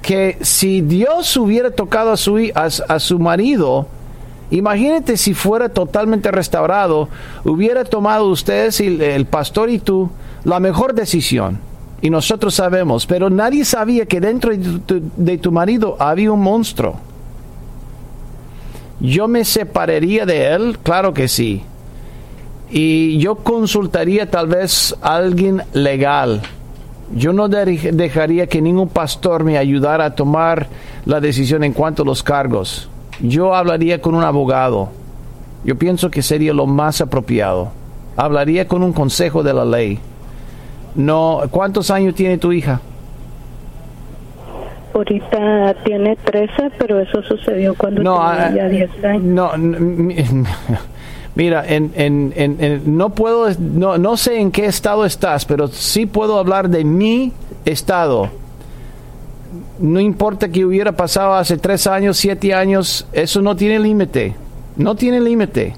Speaker 2: Que si Dios hubiera tocado a su, a, a su marido, imagínate si fuera totalmente restaurado, hubiera tomado ustedes, y el pastor y tú, la mejor decisión. Y nosotros sabemos, pero nadie sabía que dentro de tu, marido había un monstruo. Yo me separaría de él, claro que sí. Y yo consultaría tal vez a alguien legal. Yo no de- dejaría que ningún pastor me ayudara a tomar la decisión en cuanto a los cargos. Yo hablaría con un abogado. Yo pienso que sería lo más apropiado. Hablaría con un consejo de la ley. No, ¿cuántos años tiene tu hija?
Speaker 4: Ahorita tiene 13, pero eso sucedió cuando
Speaker 2: No,
Speaker 4: tenía
Speaker 2: ah,
Speaker 4: ya 10 años.
Speaker 2: No, *laughs* mira, en, en- en- no puedo, no, no sé en qué estado estás, pero sí puedo hablar de mi estado. No importa que hubiera pasado hace tres años, siete años, eso no tiene límite, no tiene límite.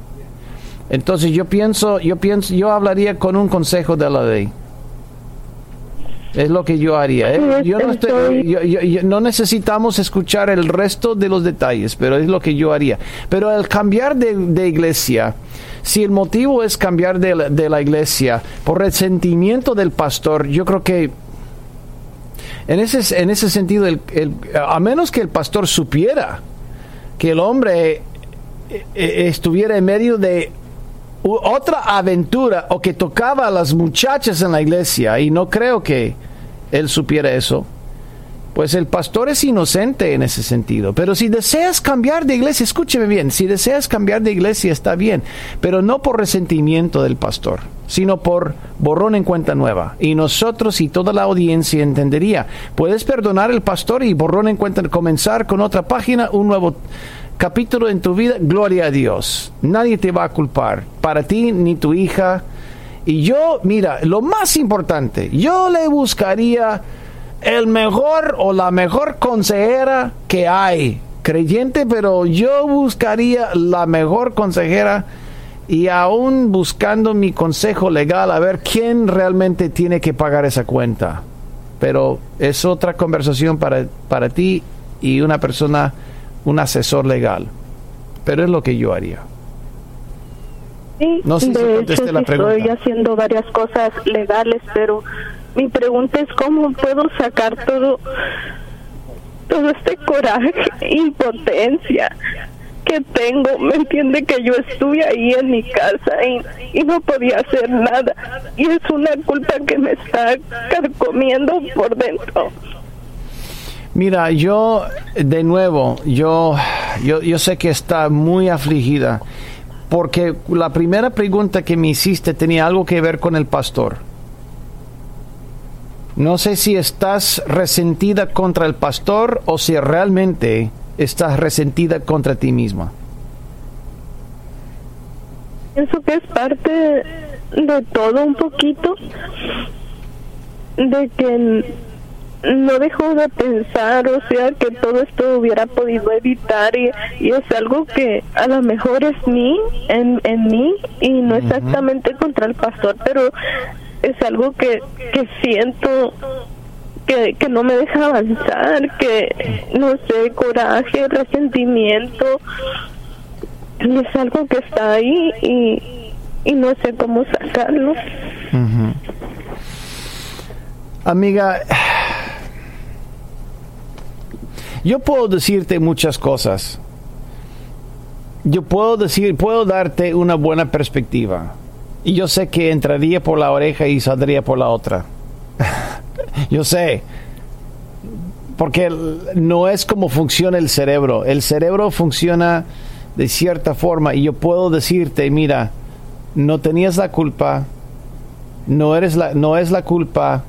Speaker 2: Entonces yo pienso, yo pienso, yo hablaría con un consejo de la ley. Es lo que yo haría. ¿eh? Yo no, estoy-
Speaker 4: estoy-
Speaker 2: yo- yo- yo- no necesitamos escuchar el resto de los detalles, pero es lo que yo haría. Pero al cambiar de, de iglesia, si el motivo es cambiar de la, de la iglesia por resentimiento del pastor, yo creo que en ese, en ese sentido, el- el- a menos que el pastor supiera que el hombre eh, eh, estuviera en medio de otra aventura o que tocaba a las muchachas en la iglesia y no creo que él supiera eso, pues el pastor es inocente en ese sentido. Pero si deseas cambiar de iglesia, escúcheme bien, si deseas cambiar de iglesia está bien, pero no por resentimiento del pastor, sino por borrón en cuenta nueva. Y nosotros y toda la audiencia entendería, puedes perdonar al pastor y borrón en cuenta, comenzar con otra página, un nuevo capítulo en tu vida, gloria a Dios. Nadie te va a culpar, para ti ni tu hija. Y yo, mira, lo más importante, yo le buscaría el mejor o la mejor consejera que hay, creyente, pero yo buscaría la mejor consejera y aún buscando mi consejo legal a ver quién realmente tiene que pagar esa cuenta. Pero es otra conversación para, para ti y una persona, un asesor legal. Pero es lo que yo haría.
Speaker 5: Sí,
Speaker 2: No sé si
Speaker 5: de
Speaker 2: contesté
Speaker 5: hecho,
Speaker 2: la pregunta.
Speaker 5: estoy haciendo varias cosas legales, pero mi pregunta es cómo puedo sacar todo, todo este coraje, impotencia que tengo. Me entiende que yo estuve ahí en mi casa y, y no podía hacer nada. Y es una culpa que me está carcomiendo por dentro.
Speaker 2: Mira, yo, de nuevo, yo, yo, yo sé que está muy afligida, porque la primera pregunta que me hiciste tenía algo que ver con el pastor. No sé si estás resentida contra el pastor o si realmente estás resentida contra ti misma.
Speaker 5: Pienso que es parte de todo un poquito, de que no dejo de pensar, o sea, que todo esto hubiera podido evitar y, y es algo que a lo mejor es mí, en, en mí, y no exactamente contra el pastor, pero es algo que, que siento que, que no me deja avanzar, que no sé, coraje, resentimiento, y es algo que está ahí y, y no sé cómo sacarlo.
Speaker 2: Amiga, yo puedo decirte muchas cosas. Yo puedo decir, puedo darte una buena perspectiva. Y yo sé que entraría por la oreja y saldría por la otra. *laughs* yo sé. Porque no es como funciona el cerebro. El cerebro funciona de cierta forma y yo puedo decirte, mira, no tenías la culpa, no eres la, no es la culpa,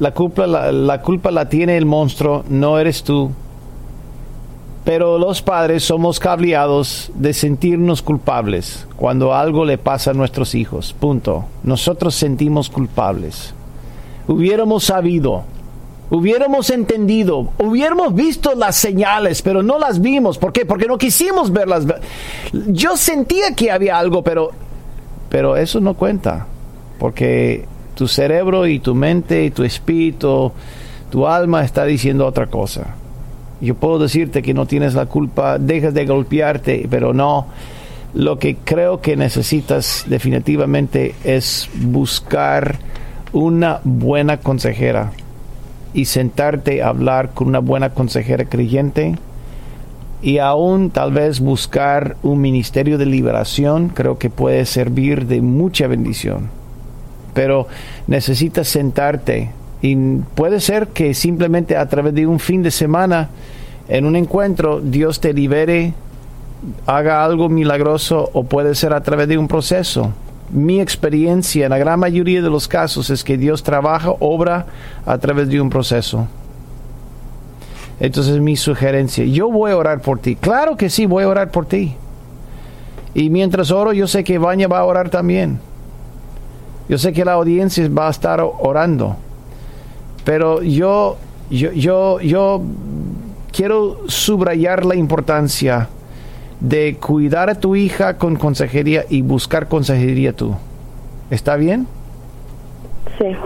Speaker 2: la culpa la, culpa la tiene el monstruo, no eres tú. Pero los padres somos cableados de sentirnos culpables cuando algo le pasa a nuestros hijos. Punto. Nosotros sentimos culpables. Hubiéramos sabido, hubiéramos entendido, hubiéramos visto las señales, pero no las vimos. ¿Por qué? Porque no quisimos verlas. Yo sentía que había algo, pero, pero eso no cuenta. Porque tu cerebro y tu mente y tu espíritu, tu alma está diciendo otra cosa. Yo puedo decirte que no tienes la culpa, dejas de golpearte, pero no. Lo que creo que necesitas definitivamente es buscar una buena consejera y sentarte a hablar con una buena consejera creyente y aún tal vez buscar un ministerio de liberación, creo que puede servir de mucha bendición. Pero necesitas sentarte y puede ser que simplemente a través de un fin de semana, en un encuentro, Dios te libere, haga algo milagroso o puede ser a través de un proceso. Mi experiencia en la gran mayoría de los casos es que Dios trabaja, obra a través de un proceso. Entonces mi sugerencia, yo voy a orar por ti. Claro que sí, voy a orar por ti. Y mientras oro, yo sé que Baña va a orar también. Yo sé que la audiencia va a estar orando. Pero yo, yo, yo, yo quiero subrayar la importancia de cuidar a tu hija con consejería y buscar consejería tú. ¿Está bien?
Speaker 5: Sí.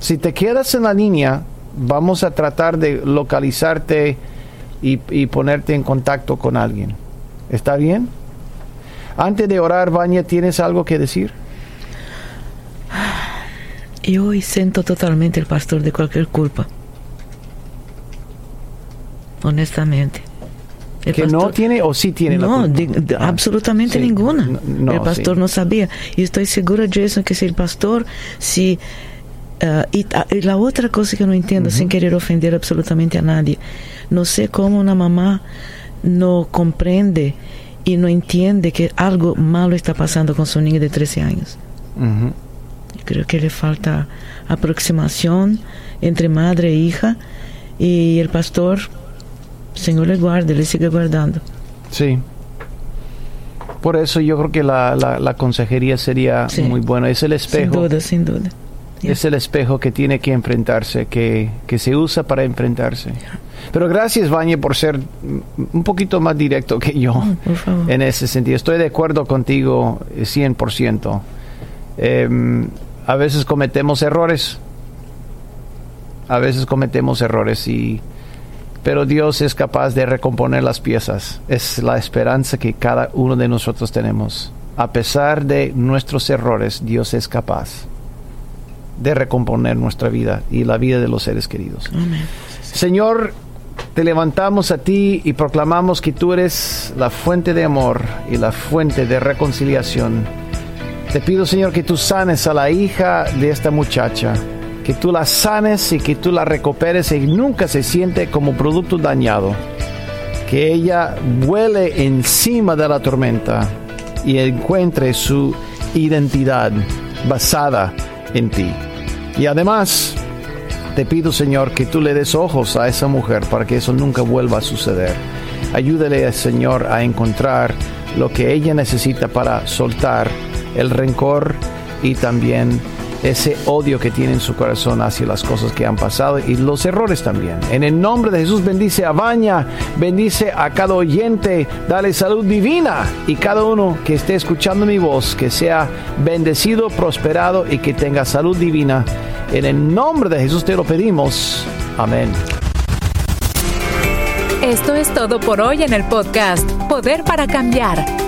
Speaker 2: Si te quedas en la línea, vamos a tratar de localizarte y, y ponerte en contacto con alguien. ¿Está bien? Antes de orar, Vania, ¿tienes algo que decir?
Speaker 1: Yo siento totalmente el pastor de cualquier culpa. Honestamente. El
Speaker 2: ¿Que no tiene o sí tiene la
Speaker 1: No,
Speaker 2: culpa?
Speaker 1: de- de-
Speaker 2: Ah,
Speaker 1: absolutamente
Speaker 2: sí.
Speaker 1: ninguna.
Speaker 2: No, no,
Speaker 1: el pastor
Speaker 2: sí.
Speaker 1: no sabía. Y estoy segura, Jason, que si el pastor, si... ah, y, y la otra cosa que no entiendo, sin querer ofender absolutamente a nadie, no sé cómo una mamá no comprende y no entiende que algo malo está pasando con su niño de 13 años.
Speaker 2: Ujú.
Speaker 1: Creo que le falta aproximación entre madre e hija y el pastor, Señor le guarde, le sigue guardando.
Speaker 2: Sí. Por eso yo creo que la, la, la consejería sería
Speaker 1: Sí.
Speaker 2: muy buena. Es el
Speaker 1: Sin
Speaker 2: espejo.
Speaker 1: duda, sin duda.
Speaker 2: Es el espejo que tiene que enfrentarse, que, que se usa para enfrentarse. Pero gracias, Vañe, por ser un poquito más directo que yo
Speaker 1: por favor.
Speaker 2: en ese sentido. Estoy de acuerdo contigo eh, 100%. Em, a veces cometemos errores. A veces cometemos errores y pero Dios es capaz de recomponer las piezas. Es la esperanza que cada uno de nosotros tenemos. a pesar de nuestros errores, Dios es capaz de recomponer nuestra vida y la vida de los seres queridos. Señor, te levantamos a ti y proclamamos que tú eres la fuente de amor y la fuente de reconciliación. Te pido, Señor, que tú sanes a la hija de esta muchacha, que tú la sanes y que tú la recuperes y nunca se siente como producto dañado. Que ella vuele encima de la tormenta y encuentre su identidad basada en ti. Y además, te pido, Señor, que tú le des ojos a esa mujer para que eso nunca vuelva a suceder. Ayúdele, Señor, a encontrar lo que ella necesita para soltar el rencor y también ese odio que tiene en su corazón hacia las cosas que han pasado y los errores también. En el nombre de Jesús bendice a Baña, bendice a cada oyente, dale salud divina y cada uno que esté escuchando mi voz, que sea bendecido, prosperado y que tenga salud divina. En el nombre de Jesús te lo pedimos. Amén.
Speaker 3: Esto es todo por hoy en el podcast Poder para Cambiar.